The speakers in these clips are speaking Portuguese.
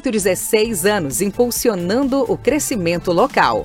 116 anos impulsionando o crescimento local.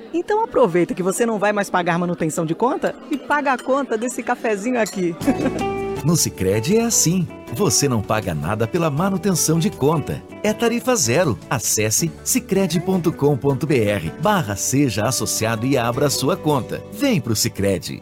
Então aproveita que você não vai mais pagar manutenção de conta e paga a conta desse cafezinho aqui. No Sicredi é assim. Você não paga nada pela manutenção de conta. É tarifa zero. Acesse sicredi.com.br barra seja associado e abra sua conta. Vem pro Sicredi.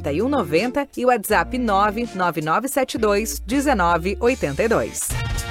4190 e WhatsApp 99972 1982.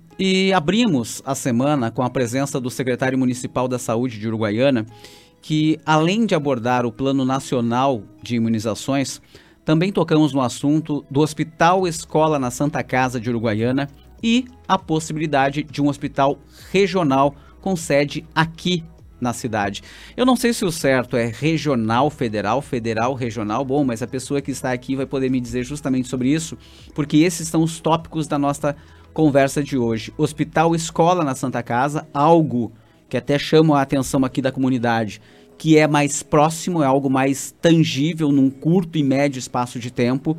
E abrimos a semana com a presença do secretário municipal da Saúde de Uruguaiana, que além de abordar o Plano Nacional de Imunizações, também tocamos no assunto do Hospital Escola na Santa Casa de Uruguaiana e a possibilidade de um hospital regional com sede aqui na cidade. Eu não sei se o certo é regional, federal, federal, regional, bom, mas a pessoa que está aqui vai poder me dizer justamente sobre isso, porque esses são os tópicos da nossa conversa de hoje. Hospital Escola na Santa Casa, algo que até chama a atenção aqui da comunidade, que é mais próximo, é algo mais tangível num curto e médio espaço de tempo.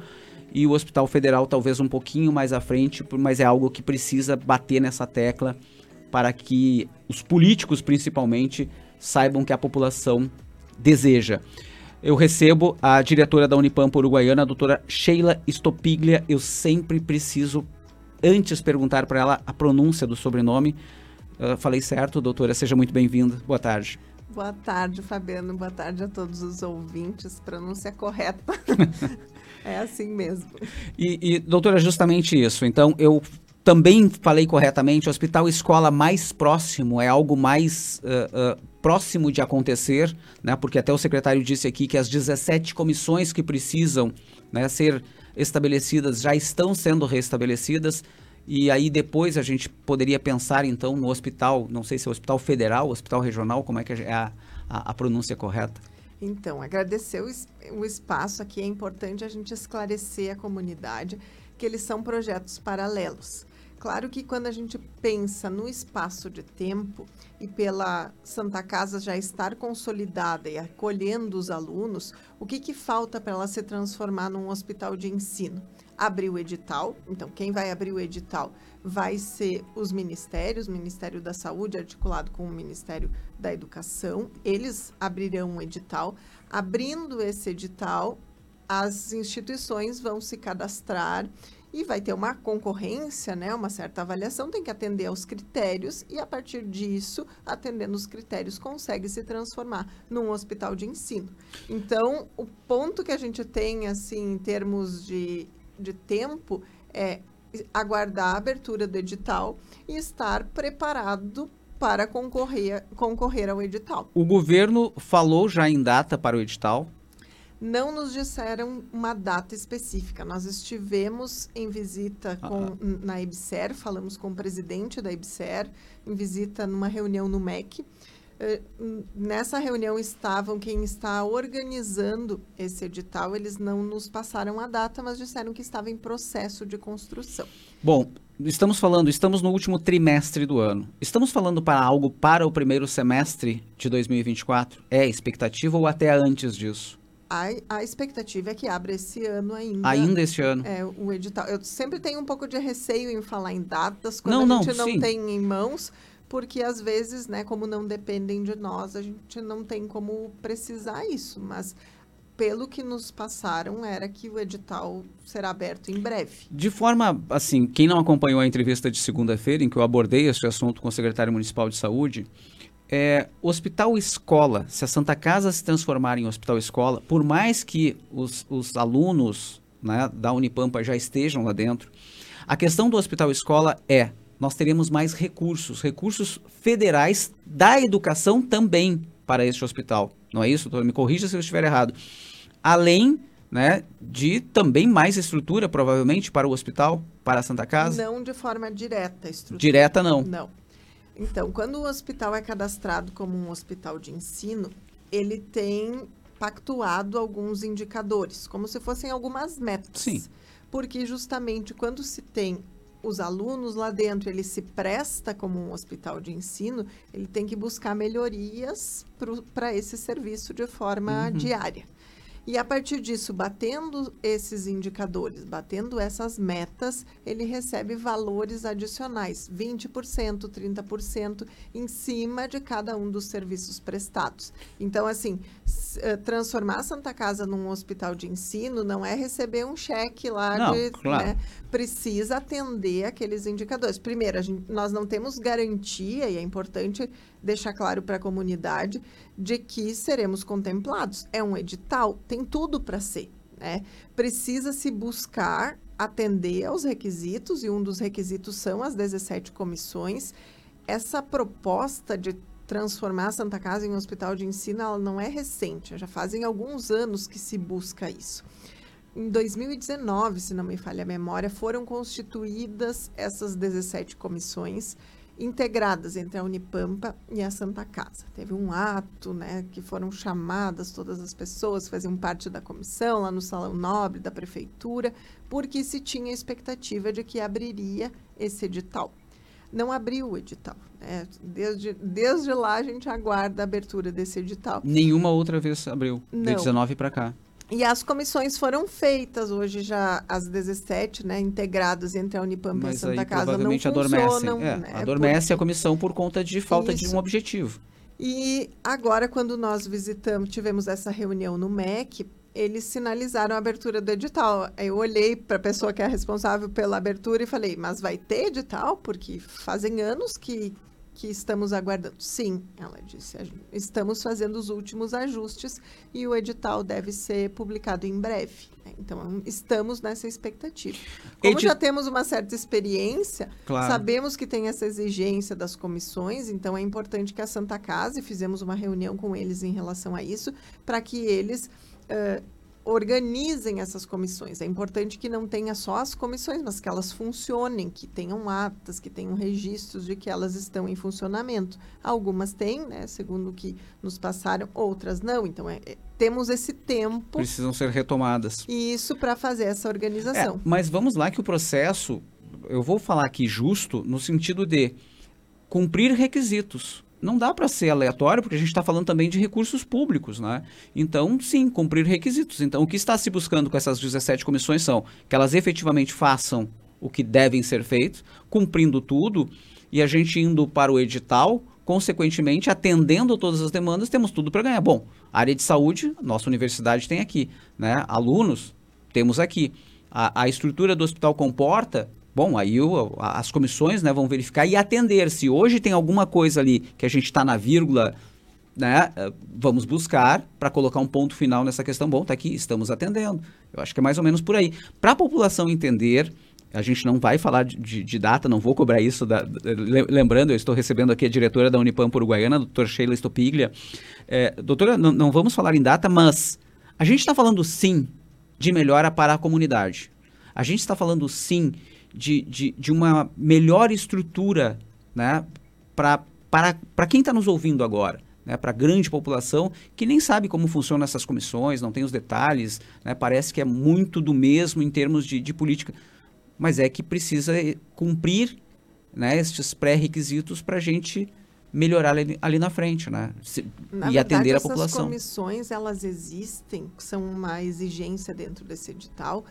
E o Hospital Federal talvez um pouquinho mais à frente, mas é algo que precisa bater nessa tecla para que os políticos, principalmente, saibam que a população deseja. Eu recebo a diretora da Unipampa Uruguaiana, a doutora Sheila Stopiglia. Eu sempre preciso antes perguntar para ela a pronúncia do sobrenome. Uh, falei certo, doutora? Seja muito bem-vinda. Boa tarde. Boa tarde, Fabiano. Boa tarde a todos os ouvintes. Pronúncia correta. é assim mesmo. E, e, doutora, justamente isso. Então, eu também falei corretamente. O hospital escola mais próximo é algo mais uh, uh, próximo de acontecer, né? Porque até o secretário disse aqui que as 17 comissões que precisam né, ser estabelecidas já estão sendo restabelecidas. E aí depois a gente poderia pensar então no hospital, não sei se é o hospital federal, hospital regional, como é que é a, a, a pronúncia correta? Então, agradecer o, espaço aqui, é importante a gente esclarecer a comunidade que eles são projetos paralelos. Claro que quando a gente pensa no espaço de tempo e pela Santa Casa já estar consolidada e acolhendo os alunos, o que, que falta para ela se transformar num hospital de ensino? Abrir o edital. Então, quem vai abrir o edital vai ser os ministérios, o Ministério da Saúde articulado com o Ministério da Educação, eles abrirão um edital. Abrindo esse edital, as instituições vão se cadastrar e vai ter uma concorrência, né, uma certa avaliação, tem que atender aos critérios e a partir disso, atendendo os critérios, consegue se transformar num hospital de ensino. Então, o ponto que a gente tem, assim, em termos de, de tempo, é aguardar a abertura do edital e estar preparado para concorrer, concorrer ao edital. O governo falou já em data para o edital? não nos disseram uma data específica. Nós estivemos em visita ah, com, ah. na IBSER, falamos com o presidente da IBSER, em visita numa reunião no MEC. Nessa reunião estavam quem está organizando esse edital. Eles não nos passaram a data, mas disseram que estava em processo de construção. Bom, estamos falando, estamos no último trimestre do ano. Estamos falando para algo para o primeiro semestre de 2024? É expectativa ou até antes disso? a, a expectativa é que abra esse ano ainda. Ainda este ano. É, o edital. Eu sempre tenho um pouco de receio em falar em datas quando não, a gente não, não tem em mãos, porque às vezes, né, como não dependem de nós, a gente não tem como precisar isso. Mas pelo que nos passaram, era que o edital será aberto em breve. De forma, assim, quem não acompanhou a entrevista de segunda-feira, em que eu abordei esse assunto com o secretário municipal de saúde, é, hospital escola, se a Santa Casa se transformar em hospital escola, por mais que os, os alunos né, da Unipampa já estejam lá dentro, a questão do hospital escola é nós teremos mais recursos, recursos federais da educação também para este hospital. Não é isso, doutor? Me corrija se eu estiver errado. Além né, de também mais estrutura, provavelmente, para o hospital, para a Santa Casa? Não de forma direta. Estrutura. Direta, não. Não. Então, quando o hospital é cadastrado como um hospital de ensino, ele tem pactuado alguns indicadores, como se fossem algumas metas. Sim. Porque justamente quando se tem os alunos lá dentro, ele se presta como um hospital de ensino, ele tem que buscar melhorias para esse serviço de forma uhum. diária. E a partir disso, batendo esses indicadores, batendo essas metas, ele recebe valores adicionais, 20%, 30% em cima de cada um dos serviços prestados. Então, assim, eh, transformar a Santa Casa num hospital de ensino não é receber um cheque lá não, de. Claro. Né, precisa atender aqueles indicadores. Primeiro, gente, nós não temos garantia, e é importante deixar claro para a comunidade, de que seremos contemplados. É um edital, tem tudo para ser. Né? Precisa se buscar atender aos requisitos, e um dos requisitos são as 17 comissões. Essa proposta de transformar a Santa Casa em um hospital de ensino, ela não é recente, já fazem alguns anos que se busca isso. Em 2019, se não me falha a memória, foram constituídas essas 17 comissões integradas entre a Unipampa e a Santa Casa. Teve um ato, né, que foram chamadas todas as pessoas que faziam parte da comissão lá no Salão Nobre da Prefeitura, porque se tinha expectativa de que abriria esse edital. Não abriu o edital. Né? Desde, desde lá a gente aguarda a abertura desse edital. Nenhuma outra vez abriu, Não. de 19 para cá. E as comissões foram feitas hoje já as 17, né, integradas entre a Unipampa Mas e a Santa aí, Casa provavelmente não adormecem. É, né, adormece por... a comissão por conta de falta Isso. de um objetivo. E agora quando nós visitamos, tivemos essa reunião no MEC, eles sinalizaram a abertura do edital. Eu olhei para a pessoa que é responsável pela abertura e falei: "Mas vai ter edital? Porque fazem anos que que estamos aguardando. Sim, ela disse. Estamos fazendo os últimos ajustes e o edital deve ser publicado em breve. Né? Então, estamos nessa expectativa. Como Edi... já temos uma certa experiência, claro. sabemos que tem essa exigência das comissões, então é importante que a Santa Casa, e fizemos uma reunião com eles em relação a isso, para que eles. Uh, organizem essas comissões. É importante que não tenha só as comissões, mas que elas funcionem, que tenham atas, que tenham registros de que elas estão em funcionamento. Algumas têm, né, segundo o que nos passaram, outras não. Então, é, é, temos esse tempo. Precisam ser retomadas. Isso para fazer essa organização. É, mas vamos lá que o processo, eu vou falar aqui justo, no sentido de cumprir requisitos não dá para ser aleatório, porque a gente está falando também de recursos públicos, né? Então, sim, cumprir requisitos. Então, o que está se buscando com essas 17 comissões são que elas efetivamente façam o que devem ser feitos, cumprindo tudo, e a gente indo para o edital, consequentemente, atendendo todas as demandas, temos tudo para ganhar. Bom, área de saúde, nossa universidade tem aqui, né? Alunos, temos aqui. A, a estrutura do hospital comporta, bom, aí o, as comissões né, vão verificar e atender. Se hoje tem alguma coisa ali que a gente está na vírgula, né, eh, vamos buscar para colocar um ponto final nessa questão. Bom, está aqui, estamos atendendo. Eu acho que é mais ou menos por aí. Para a população entender a gente não vai falar de, de, de data, não vou cobrar isso. Da, lembrando, eu estou recebendo aqui a diretora da Unipam Uruguaiana, doutora Sheila Stopiglia. É, doutora, não, não vamos falar em data, mas a gente está falando sim de melhora para a comunidade. A gente está falando sim de, de, de uma melhor estrutura né, pra, para, para quem está nos ouvindo agora. Né, para a grande população que nem sabe como funcionam essas comissões, não tem os detalhes, né, parece que é muito do mesmo em termos de, de política mas é que precisa eh, cumprir né, estes pré-requisitos para a gente melhorar ali, ali, na frente, né? Se, na e verdade, atender a essas população. comissões, elas existem, são uma exigência dentro desse edital,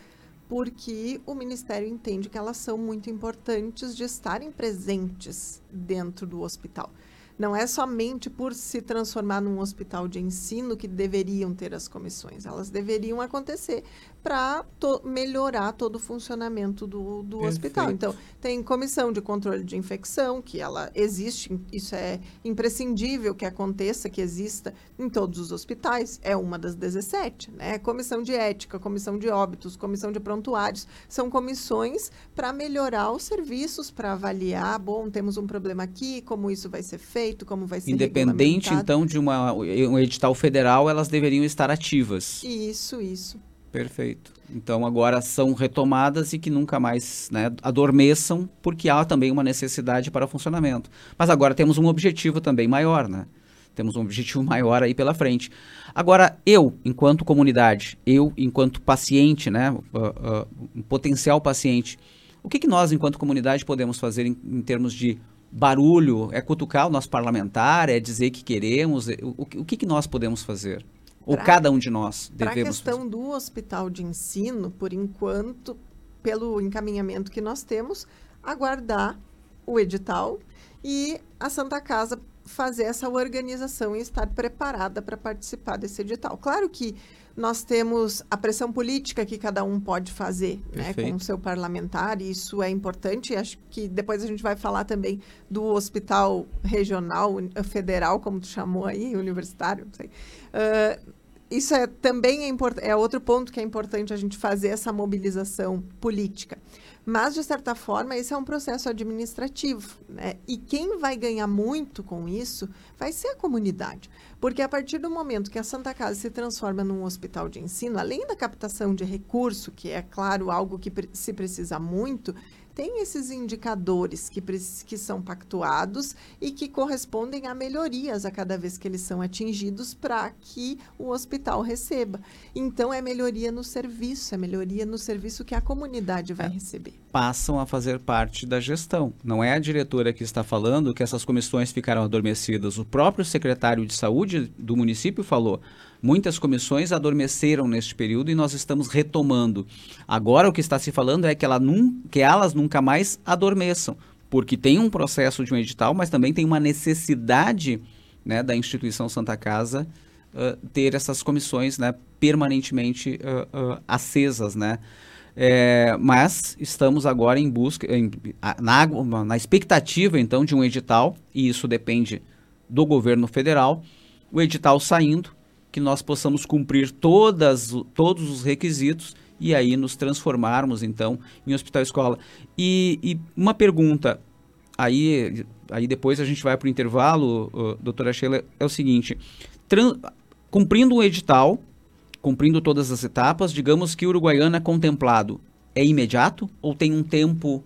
porque o Ministério entende que elas são muito importantes de estarem presentes dentro do hospital. Não é somente por se transformar num hospital de ensino que deveriam ter as comissões, elas deveriam acontecer para to melhorar todo o funcionamento do, do hospital. Então, tem comissão de controle de infecção, que ela existe, isso é imprescindível que aconteça, que exista em todos os hospitais, é uma das 17, né? Comissão de ética, comissão de óbitos, comissão de prontuários, são comissões para melhorar os serviços, para avaliar, bom, temos um problema aqui, como isso vai ser feito, como vai ser Independente, então, de uma, um edital federal, elas deveriam estar ativas. Isso, isso. Perfeito. Então agora são retomadas e que nunca mais né, adormeçam, porque há também uma necessidade para funcionamento. Mas agora temos um objetivo também maior, né? Temos um objetivo maior aí pela frente. Agora, eu, enquanto comunidade, eu, enquanto paciente, né, uh, uh, um potencial paciente, o que, que nós, enquanto comunidade, podemos fazer em, em termos de barulho? É cutucar o nosso parlamentar? É dizer que queremos? O, o, o que, que nós podemos fazer? Ou pra, cada um de nós devemos Para a questão do hospital de ensino, por enquanto, pelo encaminhamento que nós temos, aguardar o edital e a Santa Casa fazer essa organização e estar preparada para participar desse edital. Claro que nós temos a pressão política que cada um pode fazer né, com o seu parlamentar, e isso é importante. Acho que depois a gente vai falar também do hospital regional, federal, como tu chamou aí, universitário, não sei. Uh, isso é também é, é outro ponto que é importante a gente fazer essa mobilização política. Mas, de certa forma, esse é um processo administrativo. Né? E quem vai ganhar muito com isso vai ser a comunidade. Porque a partir do momento que a Santa Casa se transforma num hospital de ensino, além da captação de recurso, que é, claro, algo que se precisa muito, tem esses indicadores que, que são pactuados e que correspondem a melhorias a cada vez que eles são atingidos para que o hospital receba. Então, é melhoria no serviço, é melhoria no serviço que a comunidade vai é, receber. Passam a fazer parte da gestão. Não é a diretora que está falando que essas comissões ficaram adormecidas. O próprio secretário de saúde do município falou Muitas comissões adormeceram neste período e nós estamos retomando. Agora o que está se falando é que, ela num, que elas nunca mais adormeçam, porque tem um processo de um edital, mas também tem uma necessidade né, da instituição Santa Casa uh, ter essas comissões né, permanentemente uh, uh, acesas, né? É, mas estamos agora em busca, em, na, na expectativa então de um edital, e isso depende do governo federal, o edital saindo, que nós possamos cumprir todas, todos os requisitos e aí nos transformarmos então em hospital escola. E, e uma pergunta, aí, aí depois a gente vai para o intervalo, doutora Sheila, é o seguinte: cumprindo o edital, cumprindo todas as etapas, digamos que Uruguaiana é contemplado, é imediato ou tem um tempo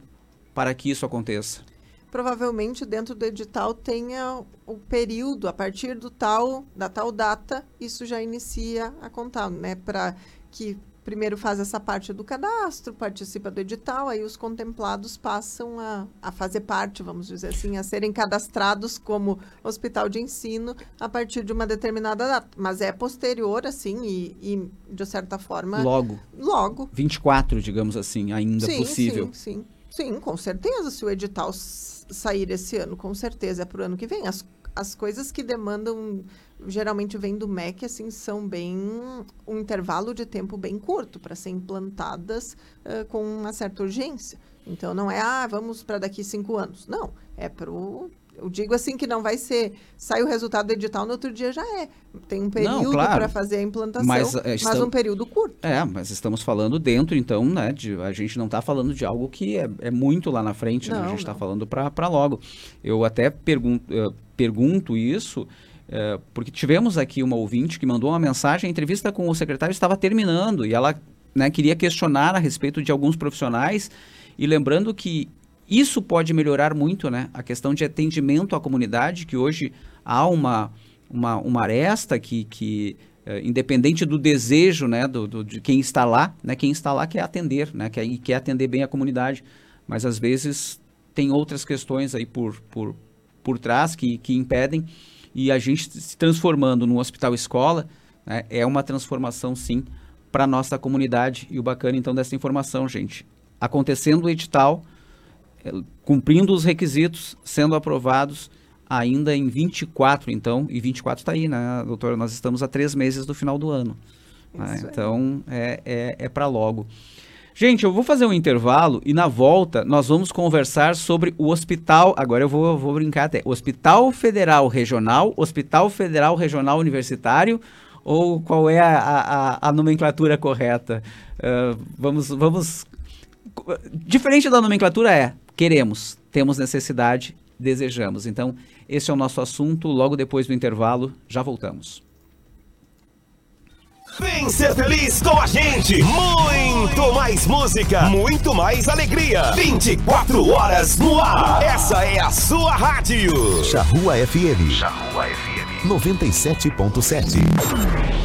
para que isso aconteça? provavelmente dentro do edital tenha o período, a partir do tal, da tal data, isso já inicia a contar, né? Para que primeiro faz essa parte do cadastro, participa do edital, aí os contemplados passam a, a fazer parte, vamos dizer assim, a serem cadastrados como hospital de ensino a partir de uma determinada data. Mas é posterior, assim, e, e de certa forma. Logo. Logo. 24, digamos assim, ainda sim, possível. Sim, sim. Sim, com certeza. Se o edital sair esse ano, com certeza é para o ano que vem. As, as coisas que demandam, geralmente vem do MEC, assim, são bem um intervalo de tempo bem curto para ser implantadas uh, com uma certa urgência. Então não é, ah, vamos para daqui cinco anos. Não, é para o eu digo assim que não vai ser, sai o resultado do edital, no outro dia já é. Tem um período claro, para fazer a implantação, mas, é, mas, um período curto. É, mas estamos falando dentro, então, né? De, a gente não está falando de algo que é, é, muito lá na frente, não, né? A gente está falando para logo. Eu até pergunto, uh, pergunto isso. Uh, porque tivemos aqui uma ouvinte que mandou uma mensagem, a entrevista com o secretário estava terminando e ela né, queria questionar a respeito de alguns profissionais e lembrando que isso pode melhorar muito, né? A questão de atendimento à comunidade, que hoje há uma, uma, uma aresta que, que é, independente do desejo, né, do, do, de quem está lá, né? Quem está lá quer atender, né? Quer, quer atender bem a comunidade. Mas às vezes tem outras questões aí por, por, por trás que, que impedem. E a gente se transformando num hospital-escola né, é uma transformação, sim, para a nossa comunidade. E o bacana, então, dessa informação, gente. Acontecendo o edital, cumprindo os requisitos, sendo aprovados ainda em 24, então, e 24 está aí, né, doutora? Nós estamos a três meses do final do ano. Né? Então, é, é, é para logo. Gente, eu vou fazer um intervalo e na volta nós vamos conversar sobre o hospital. Agora eu vou, vou brincar até. Hospital Federal Regional, Hospital Federal Regional Universitário, ou qual é a, a, a nomenclatura correta? Uh, vamos, vamos. Diferente da nomenclatura é queremos, temos necessidade, desejamos. Então, esse é o nosso assunto. Logo depois do intervalo, já voltamos. Vem ser feliz com a gente! Muito mais música, muito mais alegria. 24 horas no ar. Essa é a sua rádio. Charrua FM. Charrua FM. 97.7.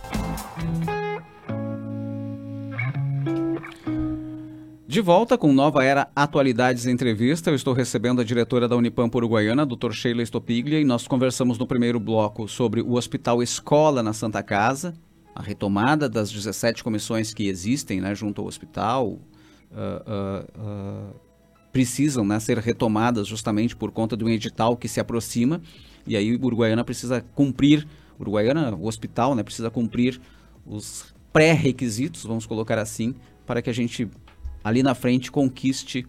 De volta com Nova Era Atualidades Entrevista, eu estou recebendo a diretora da Unipampa Uruguaiana, Dr. Sheila Estopiglia, e nós conversamos no primeiro bloco sobre o Hospital Escola na Santa Casa, a retomada das 17 comissões que existem né, junto ao hospital, uh, uh, uh, precisam né, ser retomadas justamente por conta de um edital que se aproxima, e aí Uruguaiana precisa cumprir, Uruguaiana, o hospital, né, precisa cumprir os pré-requisitos, vamos colocar assim, para que a gente ali na frente conquiste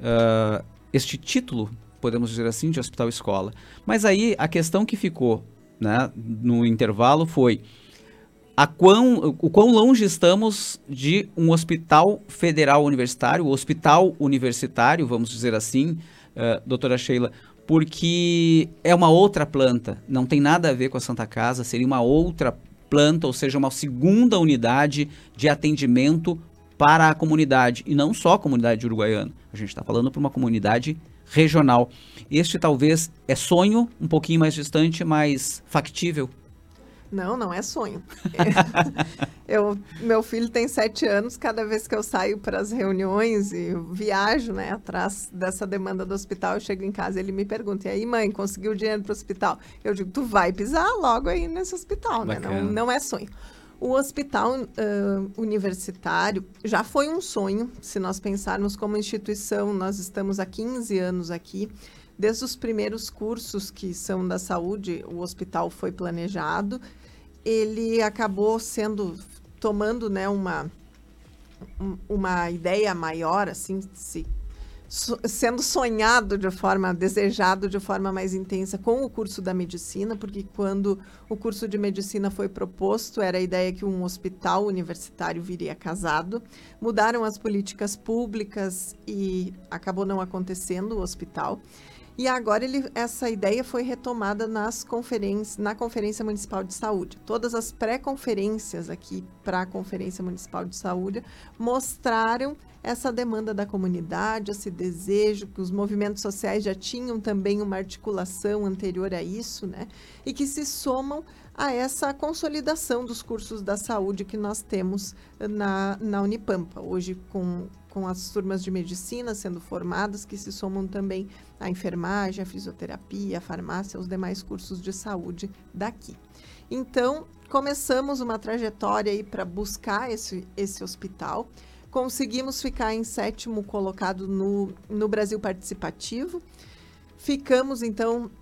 uh, este título, podemos dizer assim, de hospital escola. Mas aí a questão que ficou né, no intervalo foi a quão, o quão longe estamos de um hospital federal universitário, hospital universitário, vamos dizer assim, uh, doutora Sheila, porque é uma outra planta, não tem nada a ver com a Santa Casa, seria uma outra planta, ou seja, uma segunda unidade de atendimento para a comunidade, e não só a comunidade uruguaiana. A gente está falando para uma comunidade regional. Este talvez é sonho, um pouquinho mais distante, mas factível. Não, não é sonho. eu, meu filho tem sete anos, cada vez que eu saio para as reuniões e viajo né, atrás dessa demanda do hospital, eu chego em casa e ele me pergunta, e aí mãe, conseguiu dinheiro para o hospital? Eu digo, tu vai pisar logo aí nesse hospital, né? Não, não é sonho. O hospital uh, universitário já foi um sonho, se nós pensarmos como instituição, nós estamos há 15 anos aqui. Desde os primeiros cursos que são da saúde, o hospital foi planejado. Ele acabou sendo, tomando né, uma, uma ideia maior, assim, se sendo sonhado de forma, desejado de forma mais intensa com o curso da medicina, porque quando o curso de medicina foi proposto, era a ideia que um hospital universitário viria casado. Mudaram as políticas públicas e acabou não acontecendo o hospital. E agora ele, essa ideia foi retomada nas conferências, na Conferência Municipal de Saúde. Todas as pré-conferências aqui para a Conferência Municipal de Saúde mostraram essa demanda da comunidade, esse desejo, que os movimentos sociais já tinham também uma articulação anterior a isso, né? E que se somam a essa consolidação dos cursos da saúde que nós temos na, na Unipampa. Hoje, com, com as turmas de medicina sendo formadas, que se somam também a enfermagem, a fisioterapia, a farmácia, os demais cursos de saúde daqui. Então, começamos uma trajetória aí para buscar esse, esse hospital. Conseguimos ficar em sétimo colocado no, no Brasil Participativo. Ficamos, então, eh,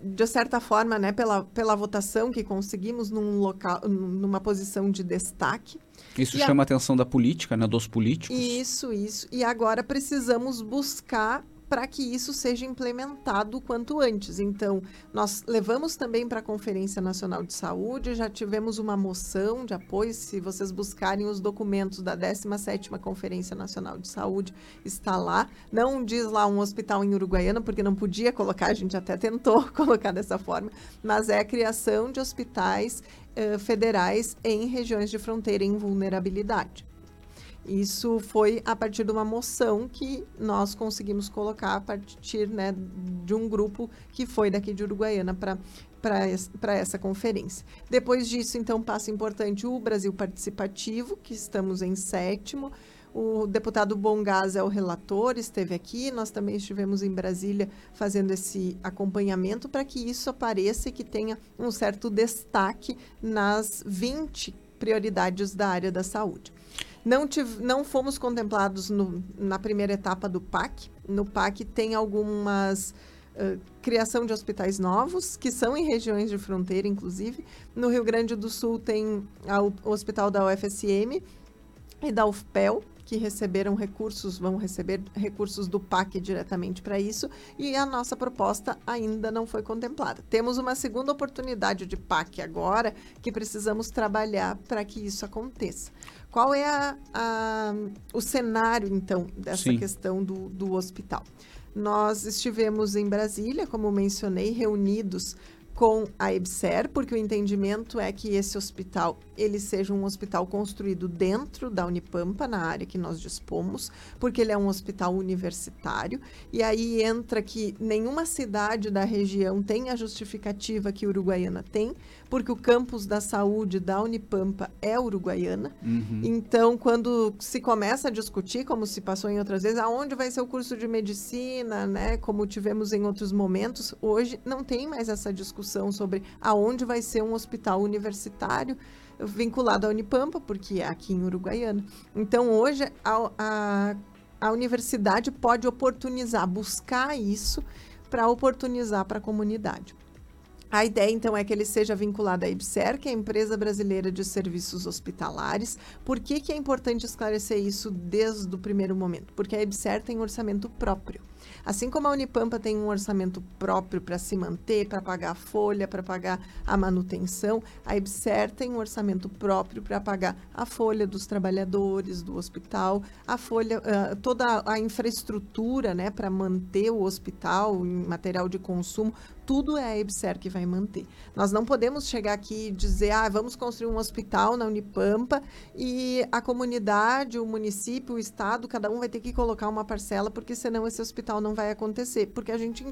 de certa forma, né, pela, pela votação que conseguimos num local, numa posição de destaque. Isso e chama a atenção da política, né, dos políticos. Isso, isso. E agora precisamos buscar para que isso seja implementado quanto antes. Então, nós levamos também para a Conferência Nacional de Saúde, já tivemos uma moção de apoio, se vocês buscarem os documentos da 17ª Conferência Nacional de Saúde, está lá. Não diz lá um hospital em Uruguaiana, porque não podia colocar, a gente até tentou colocar dessa forma, mas é a criação de hospitais uh, federais em regiões de fronteira em vulnerabilidade. Isso foi a partir de uma moção que nós conseguimos colocar a partir né, de um grupo que foi daqui de Uruguaiana para para essa conferência. Depois disso, então, passo importante o Brasil Participativo, que estamos em sétimo. O deputado Bongás é o relator, esteve aqui. Nós também estivemos em Brasília fazendo esse acompanhamento para que isso apareça e que tenha um certo destaque nas 20 prioridades da área da saúde. Não, tive, não fomos contemplados no, na primeira etapa do PAC. No PAC tem algumas uh, criação de hospitais novos, que são em regiões de fronteira, inclusive. No Rio Grande do Sul tem a, o hospital da UFSM e da UFPEL, que receberam recursos vão receber recursos do PAC diretamente para isso e a nossa proposta ainda não foi contemplada. Temos uma segunda oportunidade de PAC agora que precisamos trabalhar para que isso aconteça. Qual é a, a, o cenário, então, dessa Sim. questão do, do hospital? Nós estivemos em Brasília, como mencionei, reunidos com a EBSER, porque o entendimento é que esse hospital ele seja um hospital construído dentro da Unipampa, na área que nós dispomos, porque ele é um hospital universitário, e aí entra que nenhuma cidade da região tem a justificativa que Uruguaiana tem, porque o campus da saúde da Unipampa é Uruguaiana. Uhum. Então, quando se começa a discutir, como se passou em outras vezes, aonde vai ser o curso de medicina, né, como tivemos em outros momentos, hoje não tem mais essa discussão discussão sobre aonde vai ser um hospital universitário vinculado à Unipampa, porque é aqui em Uruguaiana. Então, hoje, a, a, a universidade pode oportunizar, buscar isso para oportunizar para a comunidade. A ideia, então, é que ele seja vinculado à IBSER, que é a Empresa Brasileira de Serviços Hospitalares. Por que, que é importante esclarecer isso desde o primeiro momento? Porque a IBSER tem orçamento próprio. Assim como a Unipampa tem um orçamento próprio para se manter, para pagar a folha, para pagar a manutenção, a IBSER tem um orçamento próprio para pagar a folha dos trabalhadores do hospital, a folha, uh, toda a infraestrutura né, para manter o hospital em material de consumo, tudo é a EBSER que vai manter. Nós não podemos chegar aqui e dizer, ah, vamos construir um hospital na Unipampa e a comunidade, o município, o estado, cada um vai ter que colocar uma parcela, porque senão esse hospital não vai acontecer, porque a gente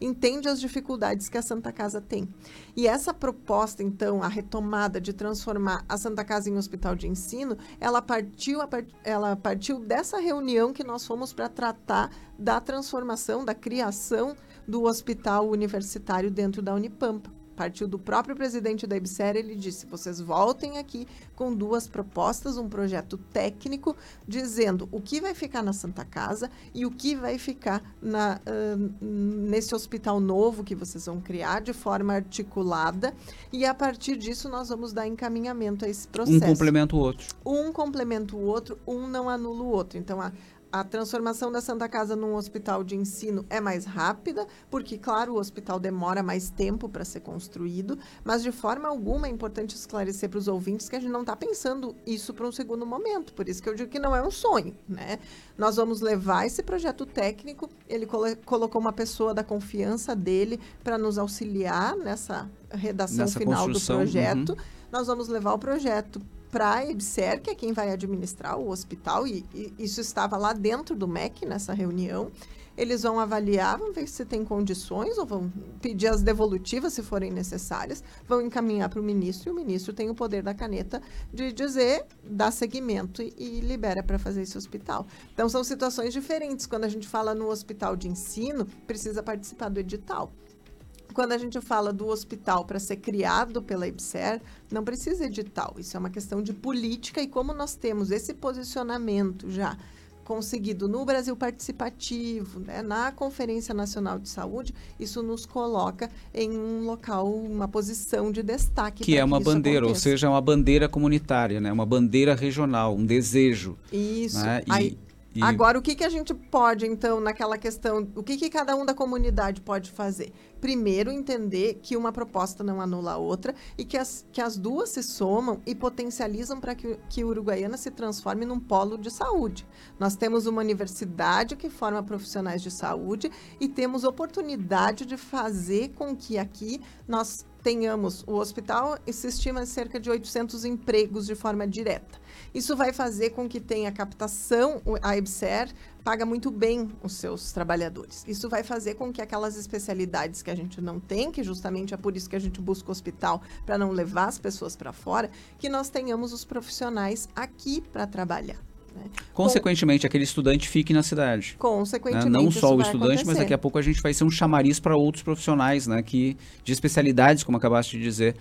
entende as dificuldades que a Santa Casa tem. E essa proposta, então, a retomada de transformar a Santa Casa em hospital de ensino, ela partiu, ela partiu dessa reunião que nós fomos para tratar da transformação, da criação do hospital universitário dentro da Unipampa. Partiu do próprio presidente da IBSER, ele disse: vocês voltem aqui com duas propostas, um projeto técnico, dizendo o que vai ficar na Santa Casa e o que vai ficar na, uh, nesse hospital novo que vocês vão criar de forma articulada. E a partir disso, nós vamos dar encaminhamento a esse processo. Um complementa o outro. Um complementa o outro, um não anula o outro. Então, a, a transformação da Santa Casa num hospital de ensino é mais rápida, porque, claro, o hospital demora mais tempo para ser construído, mas de forma alguma é importante esclarecer para os ouvintes que a gente não está pensando isso para um segundo momento. Por isso que eu digo que não é um sonho, né? Nós vamos levar esse projeto técnico, ele colo colocou uma pessoa da confiança dele para nos auxiliar nessa redação nessa final do projeto. Uhum. Nós vamos levar o projeto para a EBSER, que é quem vai administrar o hospital, e, e, isso estava lá dentro do MEC, nessa reunião. Eles vão avaliar, vão ver se tem condições, ou vão pedir as devolutivas, se forem necessárias, vão encaminhar para o ministro, e o ministro tem o poder da caneta de dizer, dá seguimento e, e libera para fazer esse hospital. Então, são situações diferentes. Quando a gente fala no hospital de ensino, precisa participar do edital quando a gente fala do hospital para ser criado pela IBSER, não precisa edital. Isso é uma questão de política e como nós temos esse posicionamento já conseguido no Brasil Participativo, né, na Conferência Nacional de Saúde, isso nos coloca em um local, uma posição de destaque. Que é uma que bandeira, aconteça. ou seja, uma bandeira comunitária, né, uma bandeira regional, um desejo. Isso. Né, Aí, e... Agora, o que, que a gente pode, então, naquela questão, o que, que cada um da comunidade pode fazer? Primeiro, entender que uma proposta não anula a outra e que as, que as duas se somam e potencializam para que, que Uruguaiana se transforme num polo de saúde. Nós temos uma universidade que forma profissionais de saúde e temos oportunidade de fazer com que aqui nós tenhamos o hospital, se estima cerca de 800 empregos de forma direta. Isso vai fazer com que tenha captação, a EBSER paga muito bem os seus trabalhadores. Isso vai fazer com que aquelas especialidades que a gente não tem, que justamente é por isso que a gente busca o hospital, para não levar as pessoas para fora, que nós tenhamos os profissionais aqui para trabalhar. Né? Consequentemente, aquele estudante fique na cidade. Consequentemente, né? Não só o estudante, acontecer. mas daqui a pouco a gente vai ser um chamariz para outros profissionais, né? Que, de especialidades, como acabaste de dizer.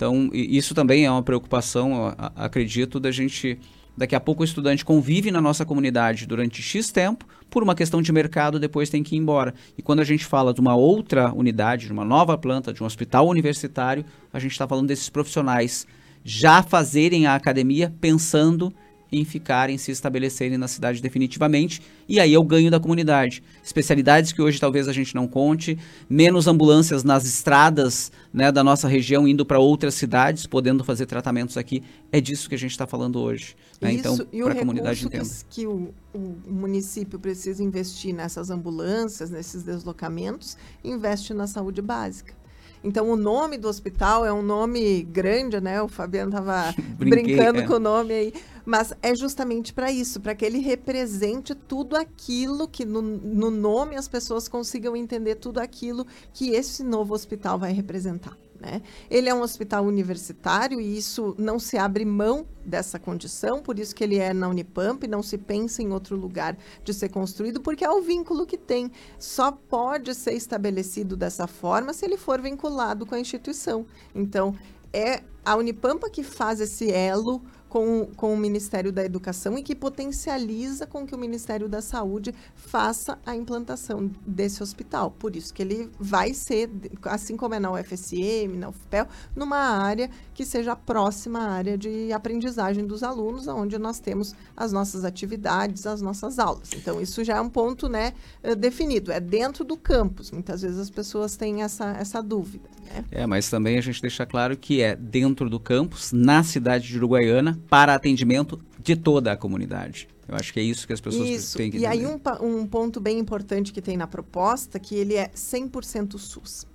Então, isso também é uma preocupação, acredito, da gente. Daqui a pouco o estudante convive na nossa comunidade durante X tempo, por uma questão de mercado, depois tem que ir embora. E quando a gente fala de uma outra unidade, de uma nova planta, de um hospital universitário, a gente está falando desses profissionais já fazerem a academia pensando em ficarem, se estabelecerem na cidade definitivamente, e aí é o ganho da comunidade. Especialidades que hoje talvez a gente não conte, menos ambulâncias nas estradas né, da nossa região indo para outras cidades, podendo fazer tratamentos aqui. É disso que a gente está falando hoje. Né? Isso, então, para a comunidade entender. Que, que o, o, município precisa investir nessas ambulâncias, nesses deslocamentos, investe na saúde básica. Então, o nome do hospital é um nome grande, né? O Fabiano estava brincando é. com o nome aí. Mas é justamente para isso, para que ele represente tudo aquilo que no, no nome as pessoas consigam entender tudo aquilo que esse novo hospital vai representar. Né? Ele é um hospital universitário e isso não se abre mão dessa condição, por isso que ele é na Unipamp, não se pensa em outro lugar de ser construído, porque é o vínculo que tem. Só pode ser estabelecido dessa forma se ele for vinculado com a instituição. Então, é a Unipampa que faz esse elo com, com o Ministério da Educação e que potencializa com que o Ministério da Saúde faça a implantação desse hospital. Por isso que ele vai ser, assim como é na UFSM, na UFPEL, numa área que seja próxima à área de aprendizagem dos alunos, onde nós temos as nossas atividades, as nossas aulas. Então, isso já é um ponto né, eh, definido, é dentro do campus. Muitas vezes as pessoas têm essa, essa dúvida. Né? É, mas também a gente deixa claro que é dentro do campus, na cidade de Uruguaiana, para atendimento de toda a comunidade. Eu acho que é isso que as pessoas isso. têm que entender. E aí um, um ponto bem importante que tem na proposta, que ele é 100% SUS.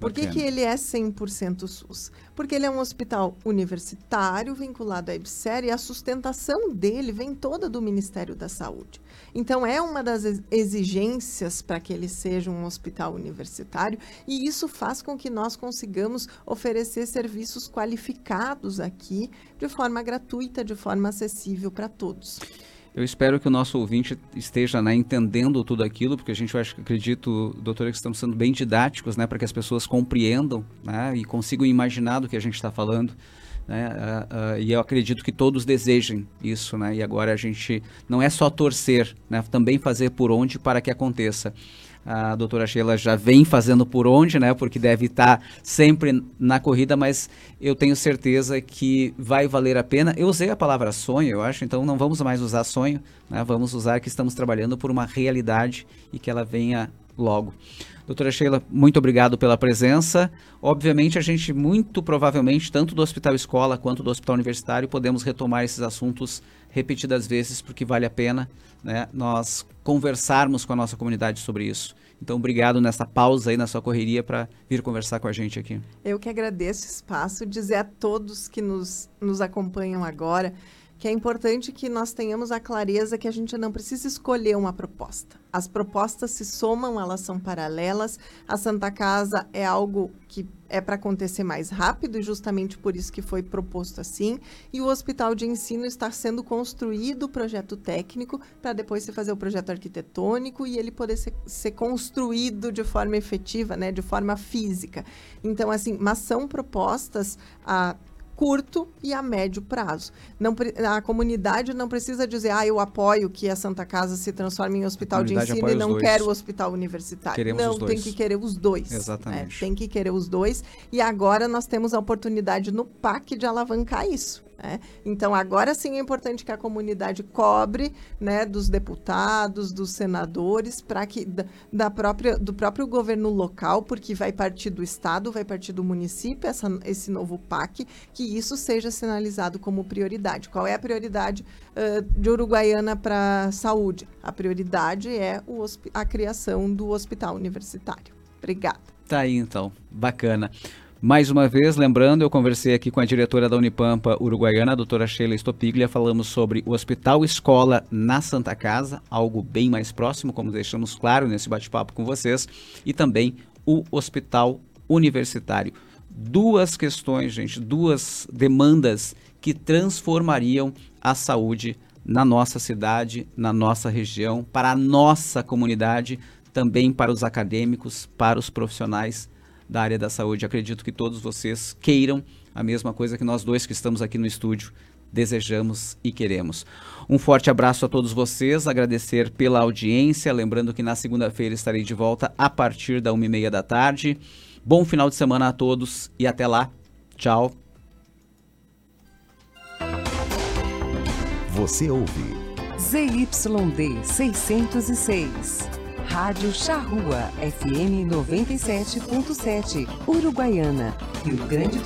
Por que, que ele é 100% SUS? Porque ele é um hospital universitário vinculado à IBSER e a sustentação dele vem toda do Ministério da Saúde. Então, é uma das exigências para que ele seja um hospital universitário e isso faz com que nós consigamos oferecer serviços qualificados aqui de forma gratuita, de forma acessível para todos. Eu espero que o nosso ouvinte esteja né, entendendo tudo aquilo, porque a gente eu acho, acredito, doutora, que estamos sendo bem didáticos, né, para que as pessoas compreendam né, e consigam imaginar do que a gente está falando. Né, uh, uh, e eu acredito que todos desejem isso, né, e agora a gente não é só torcer, né, também fazer por onde para que aconteça a doutora Sheila já vem fazendo por onde, né? Porque deve estar sempre na corrida, mas eu tenho certeza que vai valer a pena. Eu usei a palavra sonho, eu acho, então não vamos mais usar sonho, né? Vamos usar que estamos trabalhando por uma realidade e que ela venha logo. Doutora Sheila, muito obrigado pela presença. Obviamente, a gente, muito provavelmente, tanto do Hospital Escola quanto do Hospital Universitário, podemos retomar esses assuntos repetidas vezes, porque vale a pena né, nós conversarmos com a nossa comunidade sobre isso. Então, obrigado nessa pausa aí, na sua correria, para vir conversar com a gente aqui. Eu que agradeço o espaço, dizer a todos que nos, nos acompanham agora que é importante que nós tenhamos a clareza que a gente não precisa escolher uma proposta. As propostas se somam, elas são paralelas. A Santa Casa é algo que é para acontecer mais rápido, e justamente por isso que foi proposto assim. E o hospital de ensino está sendo construído o projeto técnico para depois se fazer o projeto arquitetônico e ele poder ser, ser construído de forma efetiva, né, de forma física. Então, assim, mas são propostas a curto e a médio prazo. Não, a comunidade não precisa dizer, ah, eu apoio que a Santa Casa se transforme em hospital de ensino e não quero o hospital universitário. Queremos não, tem que querer os dois. Exatamente. É, tem que querer os dois. E agora nós temos a oportunidade no PAC de alavancar isso. Né? Então, agora sim é importante que a comunidade cobre né, dos deputados, dos senadores, para que da, da, própria, do próprio governo local, porque vai partir do Estado, vai partir do município, essa, esse novo PAC, que isso seja sinalizado como prioridade. Qual é a prioridade uh, de Uruguaiana para saúde? A prioridade é o, a criação do hospital universitário. Obrigada. Tá aí, então. Bacana. Mais uma vez, lembrando, eu conversei aqui com a diretora da Unipampa Uruguaiana, a doutora Sheila Stopiglia, falamos sobre o Hospital Escola na Santa Casa, algo bem mais próximo, como deixamos claro nesse bate-papo com vocês, e também o Hospital Universitário. Duas questões, gente, duas demandas que transformariam a saúde na nossa cidade, na nossa região, para a nossa comunidade, também para os acadêmicos, para os profissionais da área da saúde. Acredito que todos vocês queiram a mesma coisa que nós dois que estamos aqui no estúdio desejamos e queremos. Um forte abraço a todos vocês, agradecer pela audiência, lembrando que na segunda-feira estarei de volta a partir da uma e meia da tarde. Bom final de semana a todos e até lá. Tchau. Você ouve ZYD 606. Rádio Charrua FM 97.7, Uruguaiana, Rio Grande do